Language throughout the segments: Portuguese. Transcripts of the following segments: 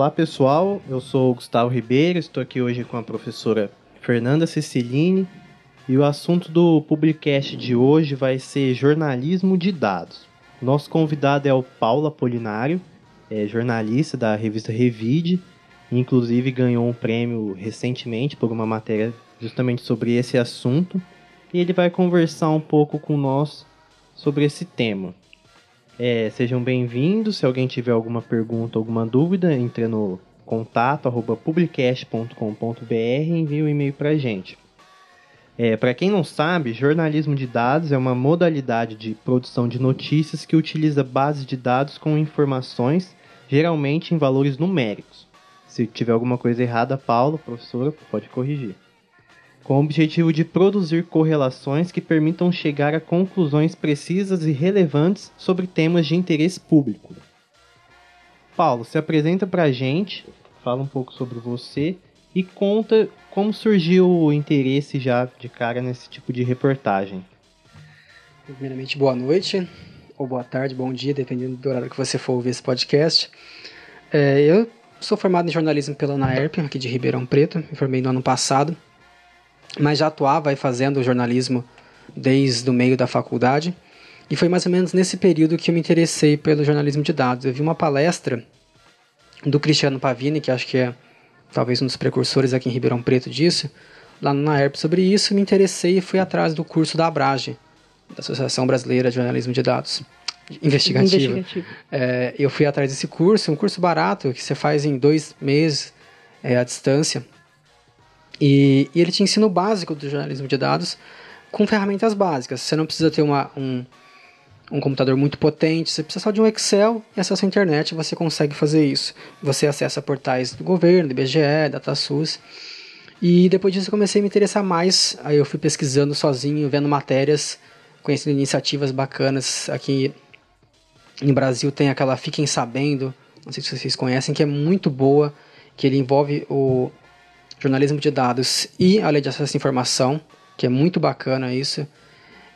Olá pessoal, eu sou o Gustavo Ribeiro, estou aqui hoje com a professora Fernanda Ceciline e o assunto do Publicast de hoje vai ser jornalismo de dados. Nosso convidado é o Paulo Apolinário, é jornalista da revista Revide, inclusive ganhou um prêmio recentemente por uma matéria justamente sobre esse assunto, e ele vai conversar um pouco com nós sobre esse tema. É, sejam bem-vindos. Se alguém tiver alguma pergunta, alguma dúvida, entre no contato publicast.com.br e envie um e-mail para a gente. É, para quem não sabe, jornalismo de dados é uma modalidade de produção de notícias que utiliza bases de dados com informações, geralmente em valores numéricos. Se tiver alguma coisa errada, Paulo, professora, pode corrigir com o objetivo de produzir correlações que permitam chegar a conclusões precisas e relevantes sobre temas de interesse público. Paulo, se apresenta para a gente, fala um pouco sobre você e conta como surgiu o interesse já de cara nesse tipo de reportagem. Primeiramente, boa noite, ou boa tarde, bom dia, dependendo do horário que você for ouvir esse podcast. É, eu sou formado em jornalismo pela UNAERP, aqui de Ribeirão Preto, me formei no ano passado mas já atuava aí fazendo jornalismo desde o meio da faculdade. E foi mais ou menos nesse período que eu me interessei pelo jornalismo de dados. Eu vi uma palestra do Cristiano Pavini, que acho que é talvez um dos precursores aqui em Ribeirão Preto disso, lá na ERP sobre isso, me interessei e fui atrás do curso da Abrage, da Associação Brasileira de Jornalismo de Dados Investigativo. Investigativo. É, eu fui atrás desse curso, um curso barato que você faz em dois meses é, à distância. E, e, ele te ensina o básico do jornalismo de dados com ferramentas básicas. Você não precisa ter uma, um, um computador muito potente, você precisa só de um Excel e acesso à internet, você consegue fazer isso. Você acessa portais do governo, do IBGE, DataSUS. E depois disso eu comecei a me interessar mais, aí eu fui pesquisando sozinho, vendo matérias, conhecendo iniciativas bacanas. Aqui no Brasil tem aquela Fiquem Sabendo, não sei se vocês conhecem, que é muito boa, que ele envolve o jornalismo de dados e a lei de acesso à informação, que é muito bacana isso,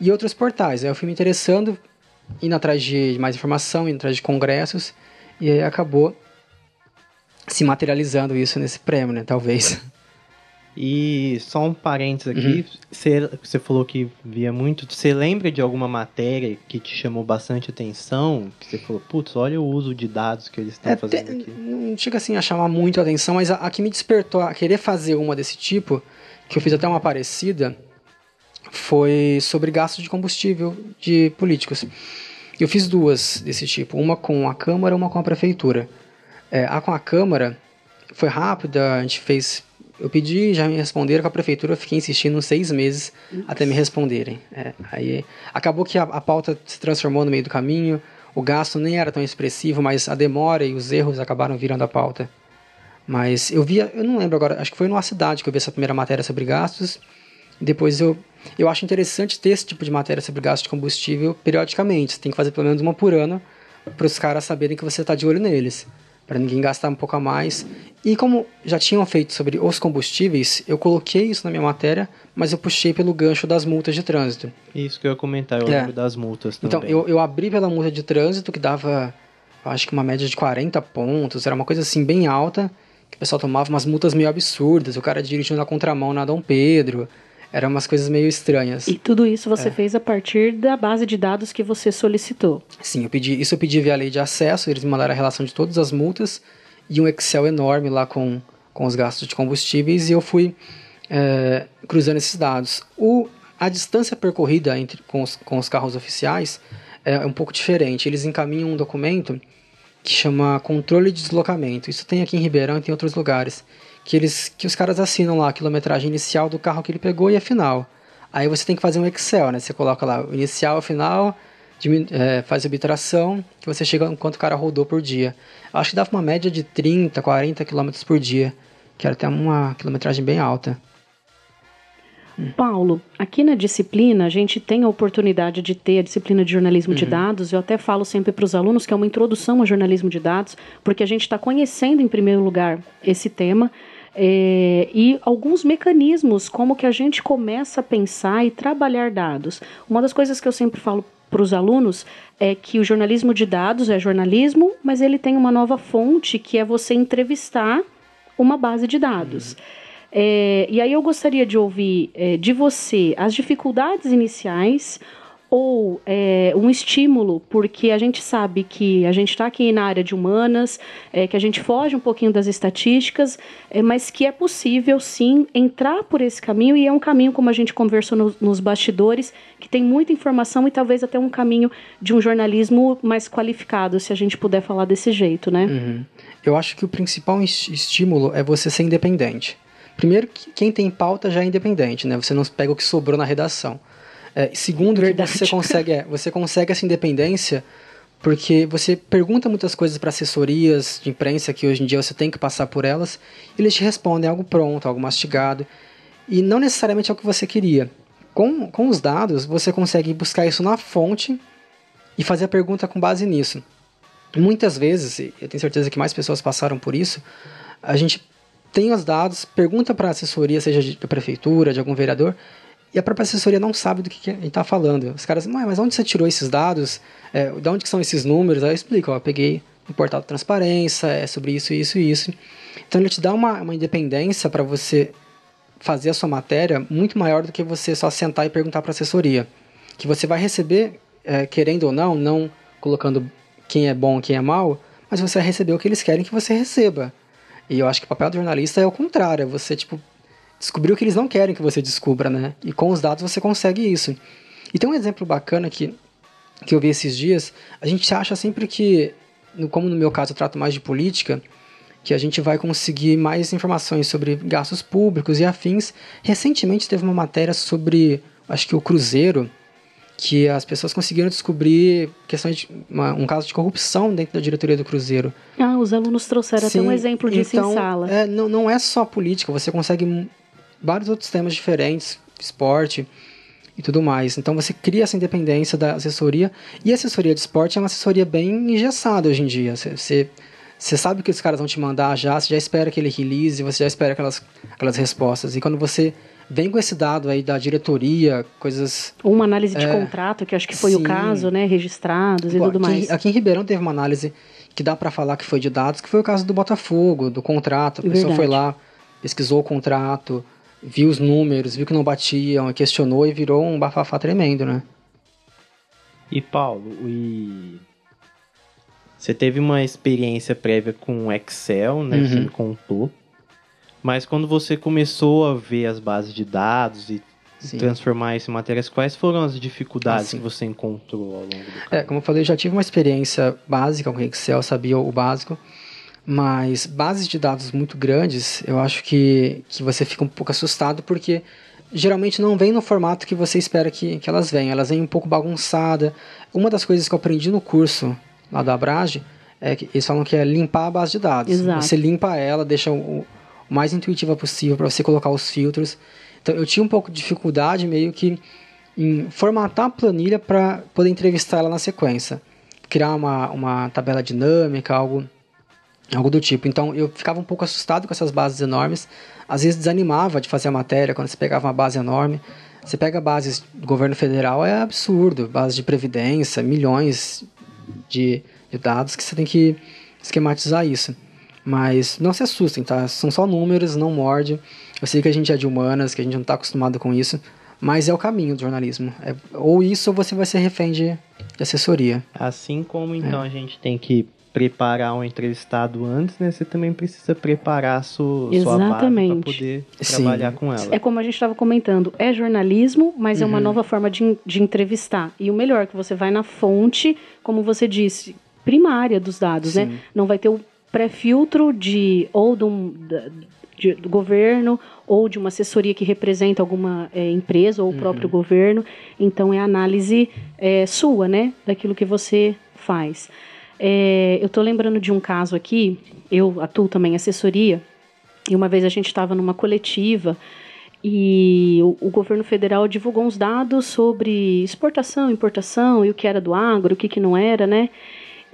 e outros portais. Aí eu fui me interessando, indo atrás de mais informação, indo atrás de congressos, e aí acabou se materializando isso nesse prêmio, né? Talvez. E só um parênteses aqui, uhum. você, você falou que via muito. Você lembra de alguma matéria que te chamou bastante atenção? Que você falou, putz, olha o uso de dados que eles estão é, fazendo aqui. Não chega assim a chamar muito a atenção, mas a, a, que me despertou a querer fazer uma desse tipo, que eu fiz até uma parecida, foi sobre gastos de combustível de políticos. Eu fiz duas desse tipo, uma com a Câmara, uma com a Prefeitura. É, a com a Câmara foi rápida, a gente fez eu pedi, já me responderam com a prefeitura, eu fiquei insistindo uns seis meses até me responderem. É, aí acabou que a, a, pauta se transformou no meio do caminho, o gasto nem era tão expressivo, mas a demora e os erros acabaram virando a pauta. Mas eu via, eu não lembro agora, acho que foi numa cidade que eu vi essa primeira matéria sobre gastos. Depois eu, eu acho interessante ter esse tipo de matéria sobre gastos de combustível periodicamente. Você tem que fazer pelo menos uma por ano para os caras saberem que você está de olho neles para ninguém gastar um pouco a mais. E como já tinham feito sobre os combustíveis, eu coloquei isso na minha matéria, mas eu puxei pelo gancho das multas de trânsito. Isso que eu ia comentar, eu é. lembro das multas então, também. Então, eu, eu abri pela multa de trânsito, que dava, acho que uma média de 40 pontos, era uma coisa assim bem alta, que o pessoal tomava umas multas meio absurdas, o cara dirigindo na contramão na Dom Pedro, eram umas coisas meio estranhas. E tudo isso você é. fez a partir da base de dados que você solicitou? Sim, eu pedi, isso eu pedi via lei de acesso, eles me mandaram a relação de todas as multas e um Excel enorme lá com, com os gastos de combustíveis e eu fui é, cruzando esses dados. O, a distância percorrida entre, com, os, com os carros oficiais é, é um pouco diferente. Eles encaminham um documento que chama controle de deslocamento. Isso tem aqui em Ribeirão e tem em outros lugares que eles que os caras assinam lá a quilometragem inicial do carro que ele pegou e a final. Aí você tem que fazer um Excel, né? Você coloca lá o inicial, a final, é, faz a subtração, que você chega em quanto o cara rodou por dia. Acho que dava uma média de 30, 40 km por dia, que era até uma quilometragem bem alta. Paulo, aqui na disciplina a gente tem a oportunidade de ter a disciplina de jornalismo uhum. de dados. Eu até falo sempre para os alunos que é uma introdução ao jornalismo de dados, porque a gente está conhecendo em primeiro lugar esse tema é, e alguns mecanismos como que a gente começa a pensar e trabalhar dados. Uma das coisas que eu sempre falo para os alunos é que o jornalismo de dados é jornalismo, mas ele tem uma nova fonte que é você entrevistar uma base de dados. Uhum. É, e aí eu gostaria de ouvir é, de você as dificuldades iniciais, ou é, um estímulo, porque a gente sabe que a gente está aqui na área de humanas, é, que a gente foge um pouquinho das estatísticas, é, mas que é possível sim entrar por esse caminho e é um caminho, como a gente conversou no, nos bastidores, que tem muita informação e talvez até um caminho de um jornalismo mais qualificado, se a gente puder falar desse jeito, né? Uhum. Eu acho que o principal estímulo é você ser independente. Primeiro, quem tem pauta já é independente, né? Você não pega o que sobrou na redação. É, segundo, você consegue, é, você consegue essa independência porque você pergunta muitas coisas para assessorias de imprensa que hoje em dia você tem que passar por elas, e eles te respondem algo pronto, algo mastigado, e não necessariamente é o que você queria. Com, com os dados, você consegue buscar isso na fonte e fazer a pergunta com base nisso. Muitas vezes, eu tenho certeza que mais pessoas passaram por isso, a gente tem os dados, pergunta para a assessoria, seja da prefeitura, de algum vereador, e a própria assessoria não sabe do que, que a gente está falando. Os caras, mas onde você tirou esses dados? É, de onde são esses números? Aí eu explico, ó, peguei no portal de transparência, é sobre isso, isso e isso. Então ele te dá uma, uma independência para você fazer a sua matéria muito maior do que você só sentar e perguntar para a assessoria. Que você vai receber, é, querendo ou não, não colocando quem é bom quem é mal, mas você vai receber o que eles querem que você receba. E eu acho que o papel do jornalista é o contrário, é você, tipo, descobrir o que eles não querem que você descubra, né? E com os dados você consegue isso. E tem um exemplo bacana que, que eu vi esses dias. A gente acha sempre que, como no meu caso eu trato mais de política, que a gente vai conseguir mais informações sobre gastos públicos e afins. Recentemente teve uma matéria sobre, acho que o Cruzeiro, que as pessoas conseguiram descobrir questões de uma, um caso de corrupção dentro da diretoria do Cruzeiro. Ah, os alunos trouxeram Sim, até um exemplo disso então, em sala. É, não, não é só política, você consegue vários outros temas diferentes, esporte e tudo mais. Então você cria essa independência da assessoria. E a assessoria de esporte é uma assessoria bem engessada hoje em dia. Você, você sabe que os caras vão te mandar já, você já espera aquele release, você já espera aquelas, aquelas respostas. E quando você vem com esse dado aí da diretoria, coisas. Uma análise de é, contrato, que acho que foi sim. o caso, né? Registrados Bom, e tudo aqui, mais. Aqui em Ribeirão teve uma análise que dá para falar que foi de dados, que foi o caso do Botafogo, do contrato. A pessoa Verdade. foi lá, pesquisou o contrato, viu os números, viu que não batiam, questionou e virou um bafafá tremendo, né? E Paulo, e você teve uma experiência prévia com Excel, né? Uhum. Você me contou. Mas quando você começou a ver as bases de dados e Sim. transformar isso em matérias, quais foram as dificuldades ah, que você encontrou ao longo do caminho? É, como eu falei, eu já tive uma experiência básica com Excel, sabia o básico. Mas bases de dados muito grandes, eu acho que, que você fica um pouco assustado porque geralmente não vem no formato que você espera que, que elas venham. Elas vêm um pouco bagunçada. Uma das coisas que eu aprendi no curso lá da Abrage é que eles falam que é limpar a base de dados. Exato. Você limpa ela, deixa o, o mais intuitiva possível para você colocar os filtros. Então eu tinha um pouco de dificuldade meio que em formatar a planilha para poder entrevistar ela na sequência. Criar uma, uma tabela dinâmica, algo Algo do tipo. Então eu ficava um pouco assustado com essas bases enormes. Às vezes desanimava de fazer a matéria quando você pegava uma base enorme. Você pega bases do governo federal, é absurdo. Bases de previdência, milhões de, de dados que você tem que esquematizar isso. Mas não se assustem, tá? São só números, não morde. Eu sei que a gente é de humanas, que a gente não está acostumado com isso. Mas é o caminho do jornalismo. É, ou isso ou você vai ser refém de, de assessoria. Assim como então é. a gente tem que preparar um entrevistado antes, né? Você também precisa preparar a sua, Exatamente. sua para poder Sim. trabalhar com ela. É como a gente estava comentando, é jornalismo, mas uhum. é uma uhum. nova forma de, de entrevistar. E o melhor, que você vai na fonte, como você disse, primária dos dados, né? Sim. né? Não vai ter o pré-filtro de ou do, de, do governo ou de uma assessoria que representa alguma é, empresa ou o uhum. próprio governo. Então é análise é, sua, né? Daquilo que você faz. É, eu estou lembrando de um caso aqui, eu atuo também em assessoria, e uma vez a gente estava numa coletiva e o, o, governo federal divulgou uns dados sobre exportação, importação e o que era do agro, o que, que não era, né?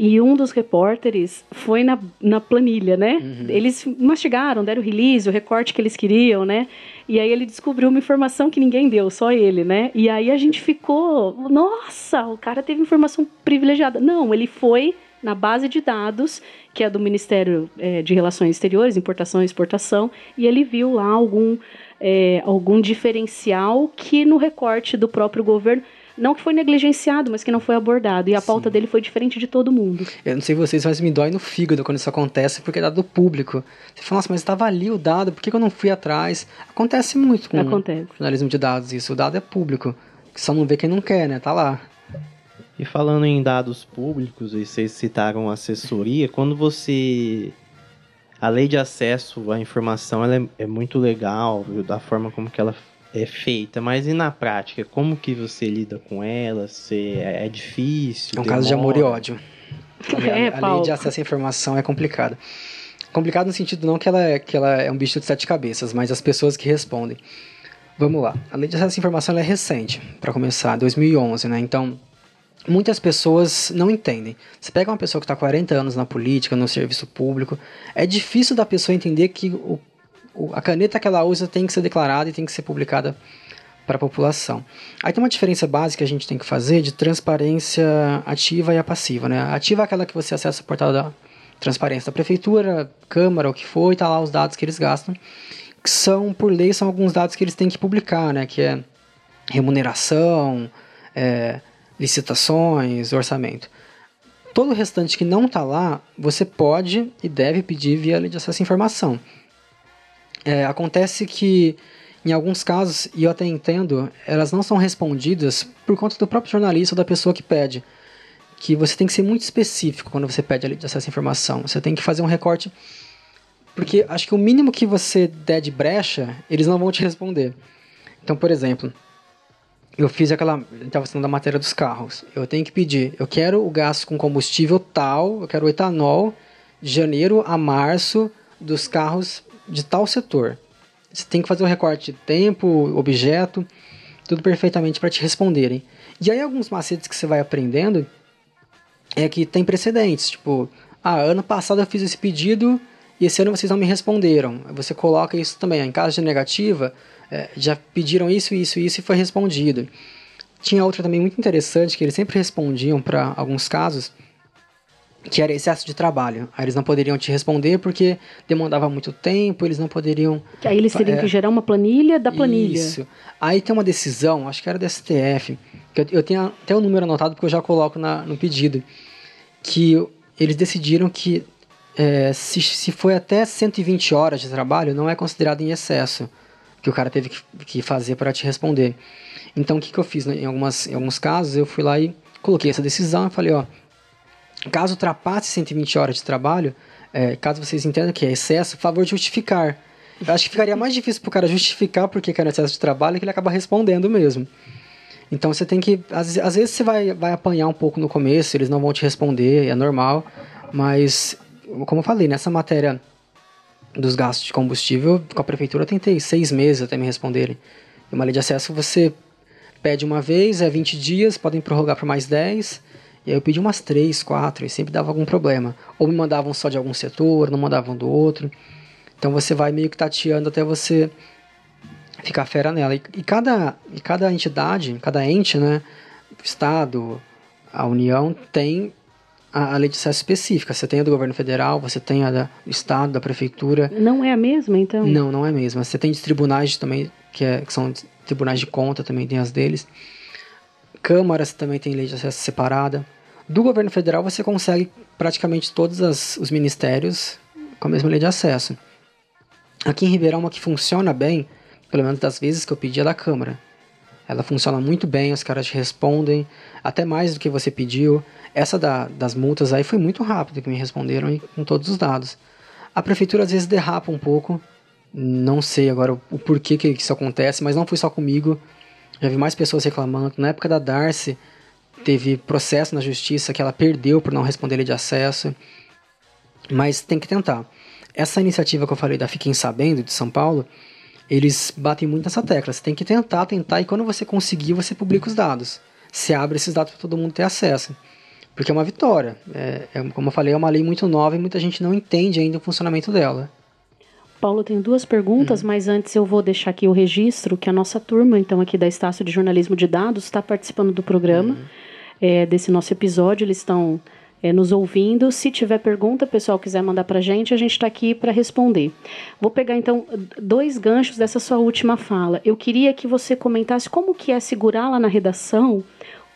e um dos repórteres foi na, na planilha, né? Uhum. Eles mastigaram, deram o release, o recorte que eles queriam, né? E aí ele descobriu uma informação que ninguém deu, só ele, né? E aí a gente ficou, nossa, o cara teve informação privilegiada. Não, ele foi na base de dados, que é do Ministério é, de Relações Exteriores, Importação e Exportação, e ele viu lá algum, é, algum diferencial que no recorte do próprio governo não que foi negligenciado, mas que não foi abordado. E a pauta Sim. dele foi diferente de todo mundo. Eu não sei vocês, mas me dói no fígado quando isso acontece, porque é dado público. Você fala, nossa, mas estava ali o dado, por que eu não fui atrás? Acontece muito com acontece. jornalismo de dados isso. O dado é público. Só não vê quem não quer, né? Tá lá. E falando em dados públicos, e vocês citaram assessoria, quando você a lei de acesso à informação ela é, é muito legal, viu, da forma como que ela é feita, mas e na prática, como que você lida com ela? Você, é, é difícil? É um demora? caso de amor e ódio. É, a, a lei de acesso à informação é complicada. Complicado no sentido não que ela, é, que ela é um bicho de sete cabeças, mas as pessoas que respondem. Vamos lá. A lei de acesso à informação é recente, para começar, 2011, né? Então, muitas pessoas não entendem. Você pega uma pessoa que está 40 anos na política, no serviço público, é difícil da pessoa entender que o a caneta que ela usa tem que ser declarada e tem que ser publicada para a população. Aí tem uma diferença básica que a gente tem que fazer de transparência ativa e a passiva. Né? A ativa é aquela que você acessa o portal da transparência da prefeitura, câmara, o que for, e tá lá os dados que eles gastam, que são, por lei, são alguns dados que eles têm que publicar, né? que é remuneração, é, licitações, orçamento. Todo o restante que não está lá, você pode e deve pedir via lei de acesso à informação. É, acontece que, em alguns casos, e eu até entendo, elas não são respondidas por conta do próprio jornalista ou da pessoa que pede. Que você tem que ser muito específico quando você pede acesso à informação. Você tem que fazer um recorte. Porque acho que o mínimo que você der de brecha, eles não vão te responder. Então, por exemplo, eu fiz aquela. Estava falando da matéria dos carros. Eu tenho que pedir, eu quero o gasto com combustível tal, eu quero o etanol de janeiro a março dos carros de tal setor. Você tem que fazer o recorte de tempo, objeto, tudo perfeitamente para te responderem. E aí alguns macetes que você vai aprendendo é que tem precedentes, tipo, ah, ano passado eu fiz esse pedido e esse ano vocês não me responderam. Você coloca isso também, em caso de negativa, é, já pediram isso, isso, isso e foi respondido. Tinha outra também muito interessante que eles sempre respondiam para alguns casos que era excesso de trabalho. Aí eles não poderiam te responder porque demandava muito tempo, eles não poderiam. Que aí eles teriam é, que gerar uma planilha da planilha. Isso. Aí tem uma decisão, acho que era do STF, que eu, eu tenho até o número anotado porque eu já coloco na, no pedido, que eles decidiram que é, se, se foi até 120 horas de trabalho, não é considerado em excesso que o cara teve que, que fazer para te responder. Então o que, que eu fiz? Né? Em, algumas, em alguns casos eu fui lá e coloquei essa decisão e falei, ó Caso ultrapasse 120 horas de trabalho, é, caso vocês entendam que é excesso, favor justificar. Eu acho que ficaria mais difícil para o cara justificar porque era excesso de trabalho que ele acaba respondendo mesmo. Então você tem que. Às, às, vezes você vai, vai apanhar um pouco no começo, eles não vão te responder, é normal. Mas, como eu falei, nessa matéria dos gastos de combustível, com a prefeitura eu tentei seis meses até me responderem. E uma lei de acesso você pede uma vez, é 20 dias, podem prorrogar por mais 10. E aí eu pedi umas três, quatro, e sempre dava algum problema. Ou me mandavam só de algum setor, não mandavam do outro. Então você vai meio que tateando até você ficar fera nela. E, e cada, e cada entidade, cada ente, né, Estado, a União, tem a, a lei de acesso específica. Você tem a do governo federal, você tem a da, do Estado, da Prefeitura. Não é a mesma, então? Não, não é a mesma. Você tem de tribunais também, que, é, que são tribunais de conta, também tem as deles. Câmaras também tem lei de acesso separada. Do governo federal você consegue praticamente todos as, os ministérios com a mesma lei de acesso. Aqui em Ribeirão, uma que funciona bem, pelo menos das vezes que eu pedi, é da Câmara. Ela funciona muito bem, os caras te respondem, até mais do que você pediu. Essa da, das multas aí foi muito rápido que me responderam e com todos os dados. A prefeitura às vezes derrapa um pouco, não sei agora o, porquê que isso acontece, mas não foi só comigo. Já vi mais pessoas reclamando. Na época da Darcy, teve processo na justiça que ela perdeu por não responder lei de acesso. Mas tem que tentar. Essa iniciativa que eu falei da Fiquem Sabendo, de São Paulo, eles batem muito nessa tecla. Você tem que tentar, tentar, e quando você conseguir, você publica os dados. Você abre esses dados para todo mundo ter acesso. Porque é uma vitória. É, é, como eu falei, é uma lei muito nova e muita gente não entende ainda o funcionamento dela. Paulo, tenho duas perguntas, uhum. mas antes eu vou deixar aqui o registro que a nossa turma, então, aqui da Estácio de Jornalismo de Dados, está participando do programa, uhum. é, desse nosso episódio. Eles estão é, nos ouvindo. Se tiver pergunta, pessoal quiser mandar para a gente, a gente está aqui para responder. Vou pegar então dois ganchos dessa sua última fala. Eu queria que você comentasse como que é segurar lá na redação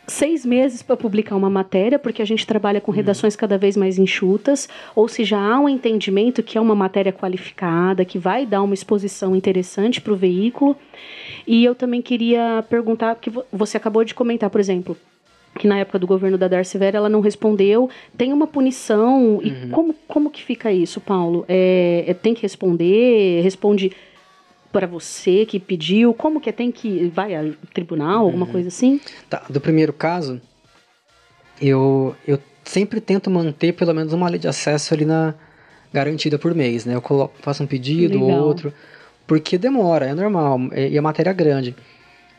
seis meses para publicar uma matéria, porque a gente trabalha com uhum. redações cada vez mais enxutas, ou se já há um entendimento que é uma matéria qualificada, que vai dar uma exposição interessante para o veículo. E eu também queria perguntar, que você acabou de comentar, por exemplo, que na época do governo da Darcy Vera ela não respondeu, tem uma punição, e uhum. como, como que fica isso, Paulo? É, é, tem que responder, responde para você que pediu? Como que é? Tem que. Vai ao tribunal, alguma uhum. coisa assim? Tá, do primeiro caso, eu, eu sempre tento manter pelo menos uma lei de acesso ali na garantida por mês, né? Eu coloco, faço um pedido, ou outro, porque demora, é normal, e a matéria é grande.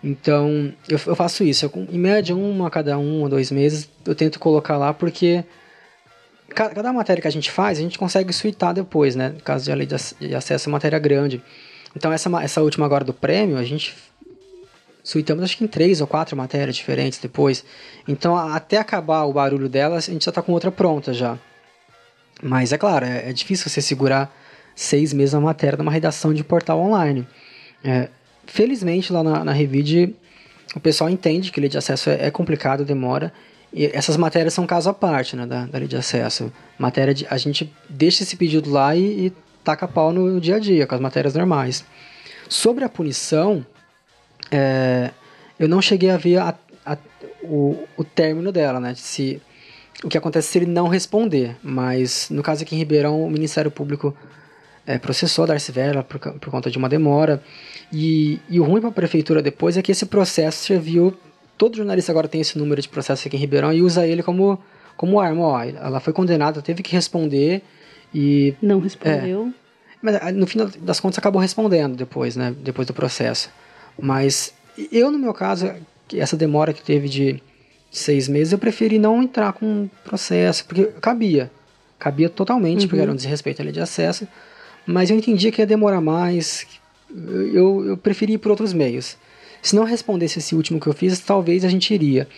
Então, eu, eu faço isso. Eu, em média, uma a cada um ou dois meses, eu tento colocar lá, porque cada, cada matéria que a gente faz, a gente consegue suitar depois, né? No caso de a lei de, de acesso a matéria grande. Então essa, essa última agora do prêmio, a gente suitamos acho que em três ou quatro matérias diferentes depois. Então até acabar o barulho delas, a gente já está com outra pronta já. Mas é claro, é, é, difícil você segurar seis meses a matéria numa redação de portal online. É, felizmente lá na, na Revide o pessoal entende que lei de acesso é, é, complicado, demora. E essas matérias são caso à parte né, da, da lei de acesso. Matéria de, a gente deixa esse pedido lá e, e taca pau no dia a dia, com as matérias normais. Sobre a punição, é, eu não cheguei a ver a, a, o, o término dela, né? Se, o que acontece se ele não responder. Mas no caso aqui em Ribeirão, o Ministério Público é, processou a Darcy Vera por, por conta de uma demora. E, e o ruim para a prefeitura depois é que esse processo serviu. Todo jornalista agora tem esse número de processo aqui em Ribeirão e usa ele como, como arma. Ó, ela foi condenada, teve que responder e, não respondeu. É, mas ah, no fim das contas acabou respondendo depois, né? Depois do processo. Mas eu, no meu caso, essa demora que teve de seis meses, eu preferi não entrar com processo, porque cabia. Cabia totalmente, uhum. porque era um desrespeito à lei de acesso. Mas eu entendia que ia demorar mais. Eu, eu preferi ir por outros meios. Se não respondesse esse último que eu fiz, talvez a gente iria.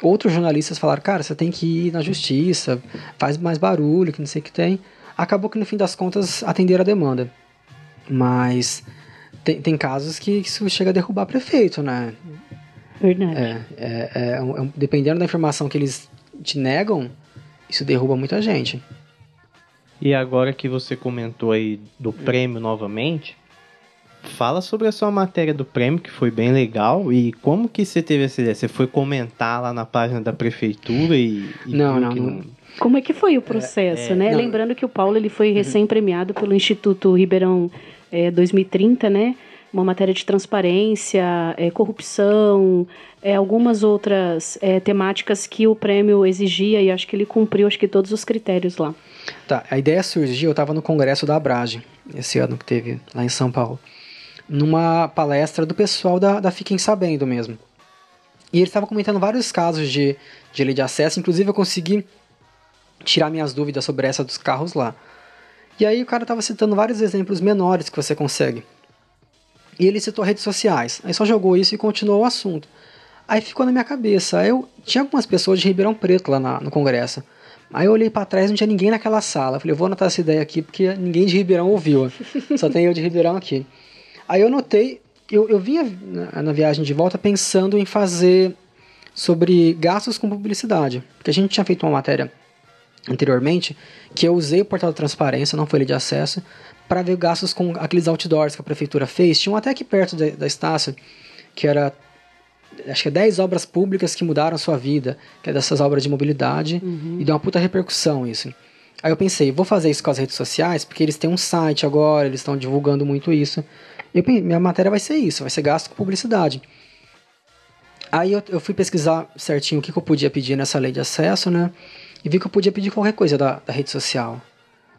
Outros jornalistas falaram, cara, você tem que ir na justiça, faz mais barulho, que não sei o que tem acabou que no fim das contas atenderam a demanda. Mas tem, tem casos que isso chega a derrubar prefeito, né? Verdade. É, é, é, é, dependendo da informação que eles te negam, isso derruba muita gente. E agora que você comentou aí do prêmio novamente, fala sobre a sua matéria do prêmio, que foi bem legal, e como que você teve essa ideia? Você foi comentar lá na página da prefeitura e... e não, não, não, como é que foi o processo, é, é, né? Não. Lembrando que o Paulo ele foi recém-premiado pelo Instituto Ribeirão é, 2030, né? Uma matéria de transparência, é, corrupção, é, algumas outras é, temáticas que o prêmio exigia e acho que ele cumpriu acho que todos os critérios lá. Tá, a ideia surgiu, eu estava no congresso da Abrage, esse ano que teve lá em São Paulo, numa palestra do pessoal da, da Fiquem Sabendo mesmo. E ele estava comentando vários casos de, de lei de acesso, inclusive eu consegui tirar minhas dúvidas sobre essa dos carros lá. E aí o cara estava citando vários exemplos menores que você consegue. E ele citou redes sociais. Aí só jogou isso e continuou o assunto. Aí ficou na minha cabeça. Aí eu tinha algumas pessoas de Ribeirão Preto lá na, no congresso. Aí eu olhei para trás, não tinha ninguém naquela sala. Eu falei, eu vou anotar essa ideia aqui porque ninguém de Ribeirão ouviu. Só tem eu de Ribeirão aqui. Aí eu notei, eu, eu vinha na, na viagem de volta pensando em fazer sobre gastos com publicidade. Porque a gente tinha feito uma matéria anteriormente, que eu usei o portal de transparência, não foi ele de acesso, para ver gastos com aqueles outdoors que a prefeitura fez. Tinham até aqui perto da, da Estácio, que era acho que é 10 obras públicas que mudaram a sua vida, que é dessas obras de mobilidade, uhum. e deu uma puta repercussão isso. Aí eu pensei, vou fazer isso com as redes sociais, porque eles têm um site agora, eles estão divulgando muito isso. Eu minha matéria vai ser isso, vai ser gasto com publicidade. Aí eu, eu fui pesquisar certinho o que, que eu podia pedir nessa lei de acesso, né? E vi que eu podia pedir qualquer coisa da, da rede social.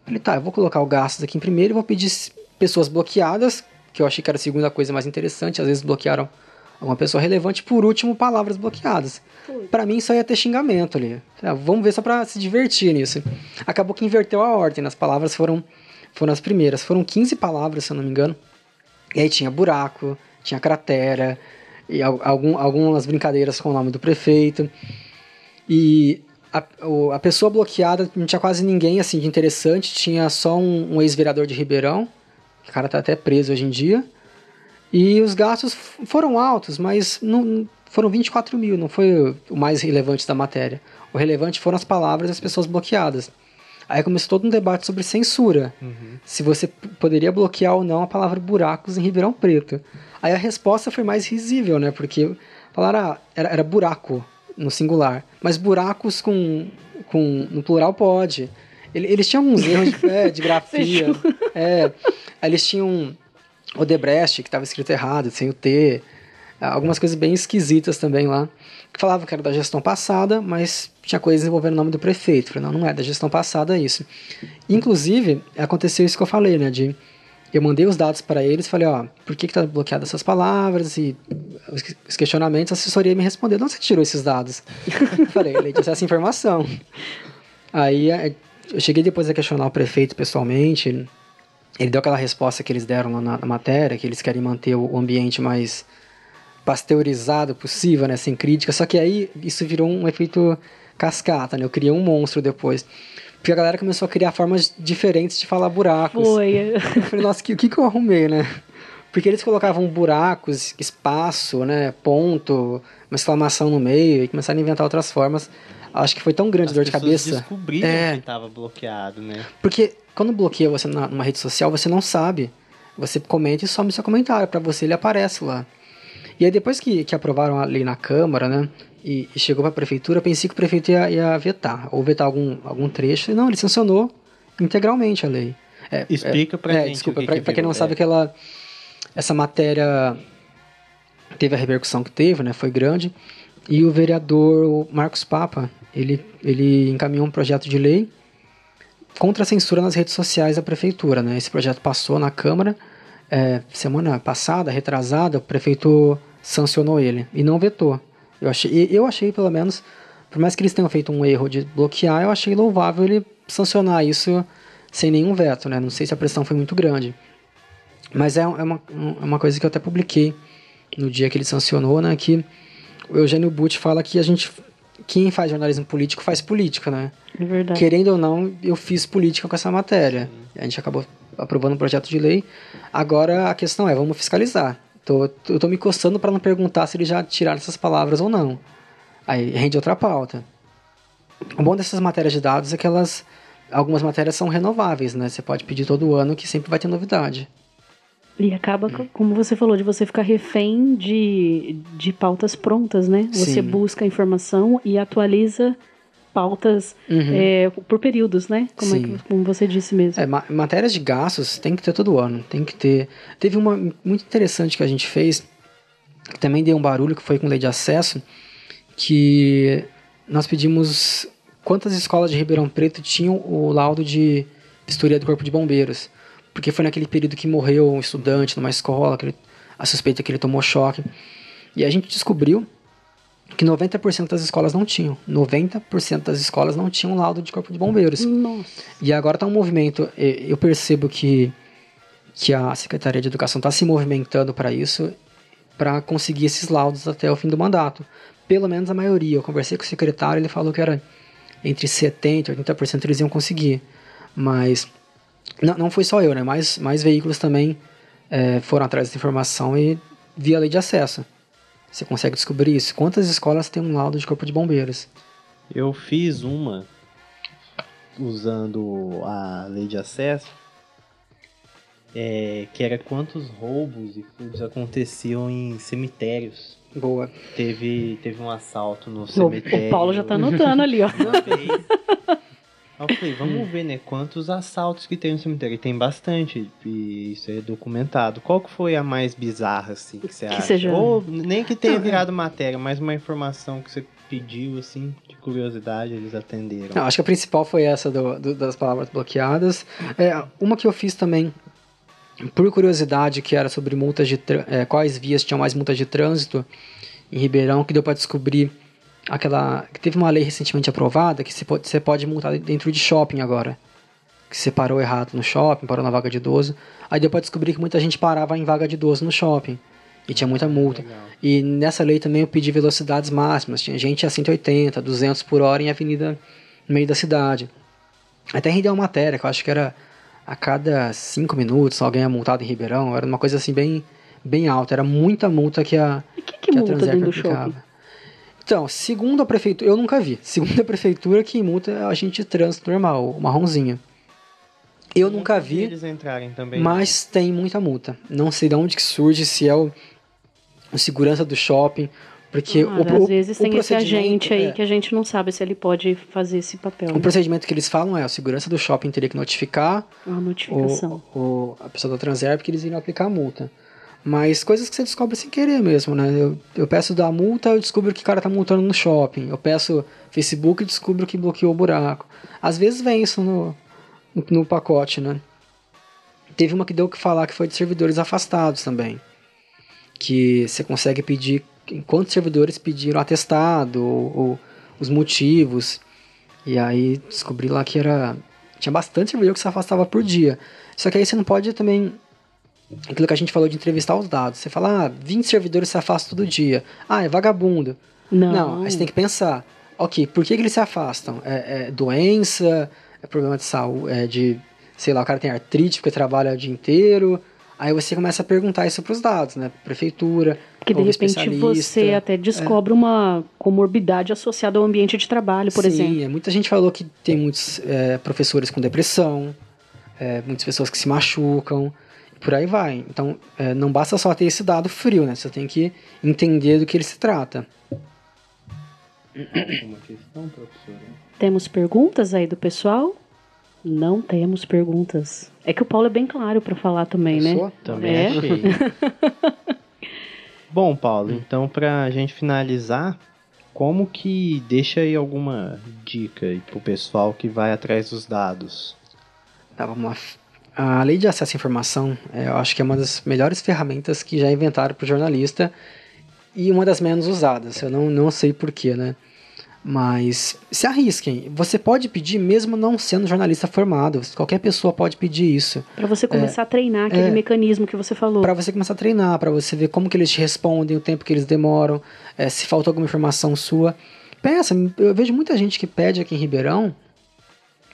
Falei, tá, eu vou colocar o gastos aqui em primeiro e vou pedir pessoas bloqueadas, que eu achei que era a segunda coisa mais interessante, às vezes bloquearam Uma pessoa relevante, por último, palavras bloqueadas. Para mim, só ia ter xingamento ali. Ah, vamos ver só pra se divertir nisso. Acabou que inverteu a ordem. As palavras foram, foram as primeiras. Foram 15 palavras, se eu não me engano. E aí tinha buraco, tinha cratera, e algum, algumas brincadeiras com o nome do prefeito. E a, a pessoa bloqueada não tinha quase ninguém assim de interessante. Tinha só um, um ex-vereador de Ribeirão. O cara tá até preso hoje em dia. E os gastos foram altos, mas não, foram 24 mil, não foi o mais relevante da matéria. O relevante foram as palavras das pessoas bloqueadas. Aí começou todo um debate sobre censura. Uhum. Se você poderia bloquear ou não a palavra buracos em Ribeirão Preto. Aí a resposta foi mais risível, né? Porque falaram, ah, era, era buraco no singular. Mas buracos com, com no plural pode. Eles tinham alguns erros de, é, de grafia. é, eles tinham o Debrecht, que estava escrito errado, sem o T. Algumas coisas bem esquisitas também lá. Que falavam que era da gestão passada, mas tinha coisas envolvendo o nome do prefeito. Falei, não, não é da gestão passada isso. Inclusive, aconteceu isso que eu falei, né? De eu mandei os dados para eles, falei, ó, por que que tá bloqueado essas palavras e os questionamentos, a assessoria me respondeu, de onde você tirou esses dados? falei, lei de acesso à informação. Aí eu cheguei depois a questionar o prefeito pessoalmente, ele deu aquela resposta que eles deram lá na, na matéria, que eles querem manter o ambiente mais pasteurizado possível, né, sem crítica, só que aí isso virou um efeito cascata, né, eu criei um monstro depois. Porque a galera começou a criar formas diferentes de falar buracos. Foi. Eu falei, nossa, o que, que, que eu arrumei, né? Porque eles colocavam buracos, espaço, né, ponto, uma exclamação no meio e começaram a inventar outras formas. Acho que foi tão grande As dor de cabeça. descobriram é, que estava bloqueado, né? Porque quando bloqueia você numa rede social, você não sabe. Você comenta e some seu comentário. para você ele aparece lá. E aí depois que, que aprovaram a lei na Câmara, né? E, e chegou para a prefeitura, pensei que o prefeito ia, ia, vetar, ou vetar algum, algum trecho. E não, ele sancionou integralmente a lei. É, Explica é, pra é, gente. Desculpa, para que quem não sabe que ela, essa matéria teve a repercussão que teve, né? Foi grande. E o vereador Marcos Papa, ele, ele encaminhou um projeto de lei contra a censura nas redes sociais da prefeitura, né? Esse projeto passou na Câmara é, semana passada, retrasada, o prefeito sancionou ele e não vetou. Eu achei, eu achei pelo menos, por mais que eles tenham feito um erro de bloquear, eu achei louvável ele sancionar isso sem nenhum veto, né? Não sei se a pressão foi muito grande. Mas é, é, uma, é uma coisa que eu até publiquei no dia que ele sancionou, né? Que o Eugênio Butti fala que a gente. Quem faz jornalismo político faz política, né? É verdade. Querendo ou não, eu fiz política com essa matéria. A gente acabou aprovando um projeto de lei. Agora a questão é, vamos fiscalizar. Tô, eu tô me coçando para não perguntar se eles já tiraram essas palavras ou não. Aí rende outra pauta. O bom dessas matérias de dados é que elas. Algumas matérias são renováveis, né? Você pode pedir todo ano que sempre vai ter novidade. E acaba, como você falou, de você ficar refém de, de pautas prontas, né? Você Sim. busca informação e atualiza pautas uhum. é, por períodos, né? Como, é que, como você disse mesmo. É, ma matérias de gastos tem que ter todo ano, tem que ter. Teve uma muito interessante que a gente fez, que também deu um barulho, que foi com lei de acesso, que nós pedimos quantas escolas de Ribeirão Preto tinham o laudo de vistoria do Corpo de Bombeiros. Porque foi naquele período que morreu um estudante numa escola, ele, a suspeita que ele tomou choque. E a gente descobriu que 90% das escolas não tinham. 90% das escolas não tinham laudo de corpo de bombeiros. Nossa. E agora está um movimento, eu percebo que, que a Secretaria de Educação está se movimentando para isso, para conseguir esses laudos até o fim do mandato. Pelo menos a maioria. Eu conversei com o secretário, ele falou que era entre 70% e 80% eles iam conseguir. Mas não, não foi só eu, né? Mais, mais veículos também é, foram atrás dessa informação e via lei de acesso. Você consegue descobrir isso? Quantas escolas têm um laudo de corpo de bombeiros? Eu fiz uma usando a lei de acesso, é, que era quantos roubos e furtos aconteciam em cemitérios. Boa. Teve, teve um assalto no cemitério. O Paulo já tá anotando ali, ó. Eu falei, vamos ver, né, quantos assaltos que tem no cemitério. E tem bastante, e isso é documentado. Qual que foi a mais bizarra, assim, que você que acha? Seja... Ou nem que tenha virado matéria, mas uma informação que você pediu, assim, de curiosidade, eles atenderam. Não, acho que a principal foi essa do, do, das palavras bloqueadas. É, uma que eu fiz também, por curiosidade, que era sobre multas de é, quais vias tinham mais multas de trânsito em Ribeirão, que deu para descobrir aquela que teve uma lei recentemente aprovada que você pode, você pode multar dentro de shopping agora. Que você parou errado no shopping, parou na vaga de idoso. Aí deu para descobrir que muita gente parava em vaga de idoso no shopping. E tinha muita multa. Legal. E nessa lei também eu pedi velocidades máximas. Tinha gente a 180, 200 por hora em avenida no meio da cidade. Até rendeu uma matéria, que eu acho que era a cada 5 minutos alguém é multado em Ribeirão. Era uma coisa assim bem, bem alta. Era muita multa que a, e que, que, que multa a Transerp aplicava. Shopping? Então, segundo a prefeitura, eu nunca vi. Segundo a prefeitura, que multa é a gente de trânsito normal, o marronzinho. Eu nunca vi, eles entrarem também, mas né? tem muita multa. Não sei de onde que surge, se é o, o segurança do shopping, porque ah, o, às vezes o, tem esse agente aí é, que a gente não sabe se ele pode fazer esse papel. O né? procedimento que eles falam é o segurança do shopping teria que notificar a notificação. O, o, a pessoa da Transerp que eles iriam aplicar a multa. Mas coisas que você descobre sem querer mesmo, né? Eu, eu peço da multa, eu descubro que o cara tá multando no shopping. Eu peço Facebook e descubro que bloqueou o buraco. Às vezes vem isso no, no, no pacote, né? Teve uma que deu que falar que foi de servidores afastados também. Que você consegue pedir quantos servidores pediram atestado ou, ou os motivos. E aí descobri lá que era. Tinha bastante servidor que se afastava por dia. Só que aí você não pode também aquilo que a gente falou de entrevistar os dados. Você fala, ah, 20 servidores se afastam todo dia. Ah, é vagabundo. Não. Não, aí você tem que pensar, ok, por que, que eles se afastam? É, é, doença, é problema de saúde, é de, sei lá, o cara tem artrite porque trabalha o dia inteiro. Aí você começa a perguntar isso para os dados, né? Prefeitura. Porque de repente você até descobre é. uma comorbidade associada ao ambiente de trabalho, por Sim, exemplo. Sim, muita gente falou que tem muitos é, professores com depressão, é, muitas pessoas que se machucam por aí vai. Então, é, não basta só ter esse dado frio, né? Você tem que entender do que ele se trata. Uma questão, professora? Temos perguntas aí do pessoal? Não temos perguntas. É que o Paulo é bem claro para falar também, né? Também é. achei. Bom, Paulo, então para a gente finalizar, como que deixa aí alguma dica aí pro pessoal que vai atrás dos dados? Tá, vamos lá. A lei de acesso à informação, é, eu acho que é uma das melhores ferramentas que já inventaram para o jornalista e uma das menos usadas. Eu não, não sei porquê, né? Mas se arrisquem. Você pode pedir mesmo não sendo jornalista formado. Qualquer pessoa pode pedir isso. Para você começar é, a treinar aquele é, mecanismo que você falou. Para você começar a treinar, para você ver como que eles te respondem, o tempo que eles demoram, é, se faltou alguma informação sua. Pensa, eu vejo muita gente que pede aqui em Ribeirão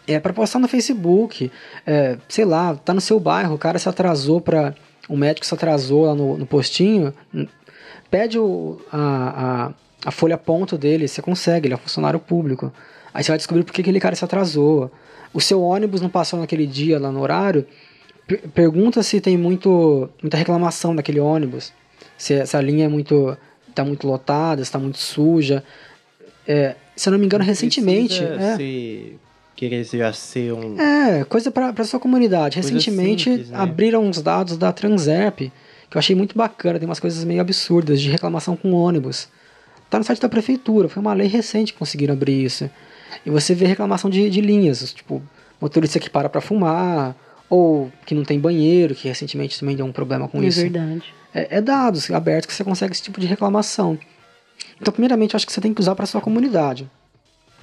é para postar no Facebook, é, sei lá, tá no seu bairro, o cara se atrasou para o médico se atrasou lá no, no postinho, pede o, a, a, a, folha ponto dele, você consegue, ele é funcionário público. Aí você vai descobrir por que aquele cara se atrasou. O seu ônibus não passou naquele dia lá no horário, pergunta se tem muito, muita reclamação daquele ônibus, se essa linha é muito está muito lotada, está muito suja. É, se eu não me engano, recentemente. É, querer já ser um. É, coisa para sua comunidade. Coisa Recentemente simples, né? abriram uns dados da Transerp, que eu achei muito bacana, tem umas coisas meio absurdas de reclamação com ônibus. Tá no site da prefeitura, foi uma lei recente que conseguiram abrir isso. E você vê reclamação de, de linhas, tipo, motorista que para para fumar, ou que não tem banheiro, que recentemente também deu um problema com é isso. Verdade. É, é dados abertos que você consegue esse tipo de reclamação. Então, primeiramente, eu acho que você tem que usar para sua comunidade.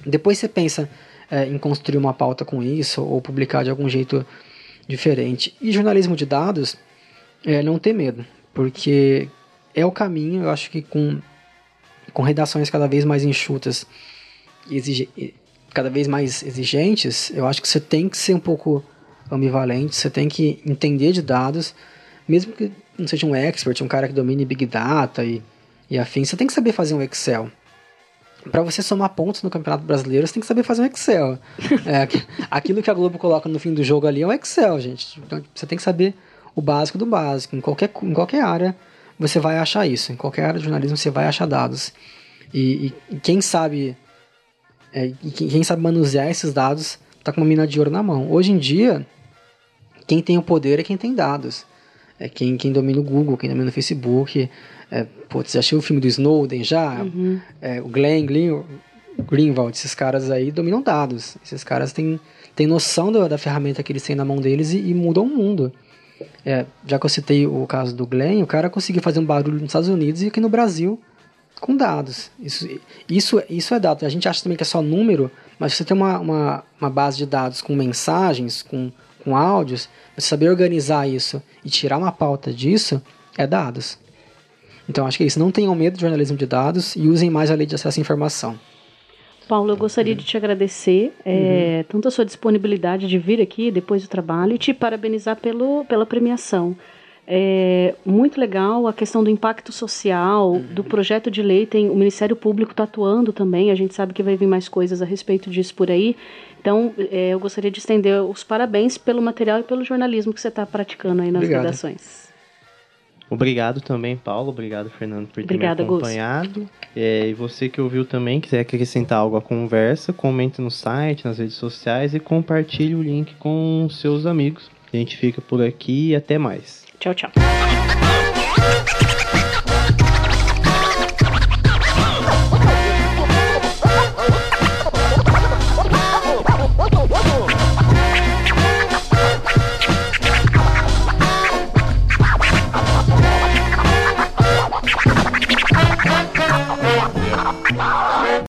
Depois você pensa, é, em construir uma pauta com isso ou publicar de algum jeito diferente. E jornalismo de dados, é, não ter medo, porque é o caminho, eu acho que com, com redações cada vez mais enxutas e cada vez mais exigentes, eu acho que você tem que ser um pouco ambivalente, você tem que entender de dados, mesmo que não seja um expert, um cara que domine Big Data e, e afim, você tem que saber fazer um Excel para você somar pontos no Campeonato Brasileiro, você tem que saber fazer um Excel. É, aquilo que a Globo coloca no fim do jogo ali é um Excel, gente. Então, você tem que saber o básico do básico. Em qualquer, em qualquer área você vai achar isso. Em qualquer área de jornalismo você vai achar dados. E, e, e quem sabe é, e quem sabe manusear esses dados tá com uma mina de ouro na mão. Hoje em dia, quem tem o poder é quem tem dados. É quem, quem domina o Google, quem domina o Facebook, é, putz, já achei o filme do Snowden já, uhum. é, o Glenn, Glenn Greenwald, esses caras aí dominam dados. Esses caras têm, têm noção da, da ferramenta que eles têm na mão deles e, e mudam o mundo. É, já que eu citei o caso do Glenn, o cara conseguiu fazer um barulho nos Estados Unidos e aqui no Brasil com dados. Isso, isso, isso é dado. A gente acha também que é só número, mas você tem uma, uma, uma base de dados com mensagens, com, com áudios, você saber organizar isso e tirar uma pauta disso é dados. Então acho que é isso. Não tenham medo de jornalismo de dados e usem mais a lei de acesso à informação. Paulo, eu gostaria de te agradecer é, uhum. tanto a sua disponibilidade de vir aqui depois do trabalho e te parabenizar pelo, pela premiação. É muito legal a questão do impacto social, uhum. do projeto de lei. Tem, o Ministério Público está atuando também, a gente sabe que vai vir mais coisas a respeito disso por aí. Então, é, eu gostaria de estender os parabéns pelo material e pelo jornalismo que você está praticando aí nas Obrigado. redações. Obrigado também, Paulo. Obrigado, Fernando, por ter Obrigada, me acompanhado. É, e você que ouviu também, quiser acrescentar algo à conversa, comente no site, nas redes sociais e compartilhe o link com seus amigos. A gente fica por aqui e até mais. Tchau, tchau.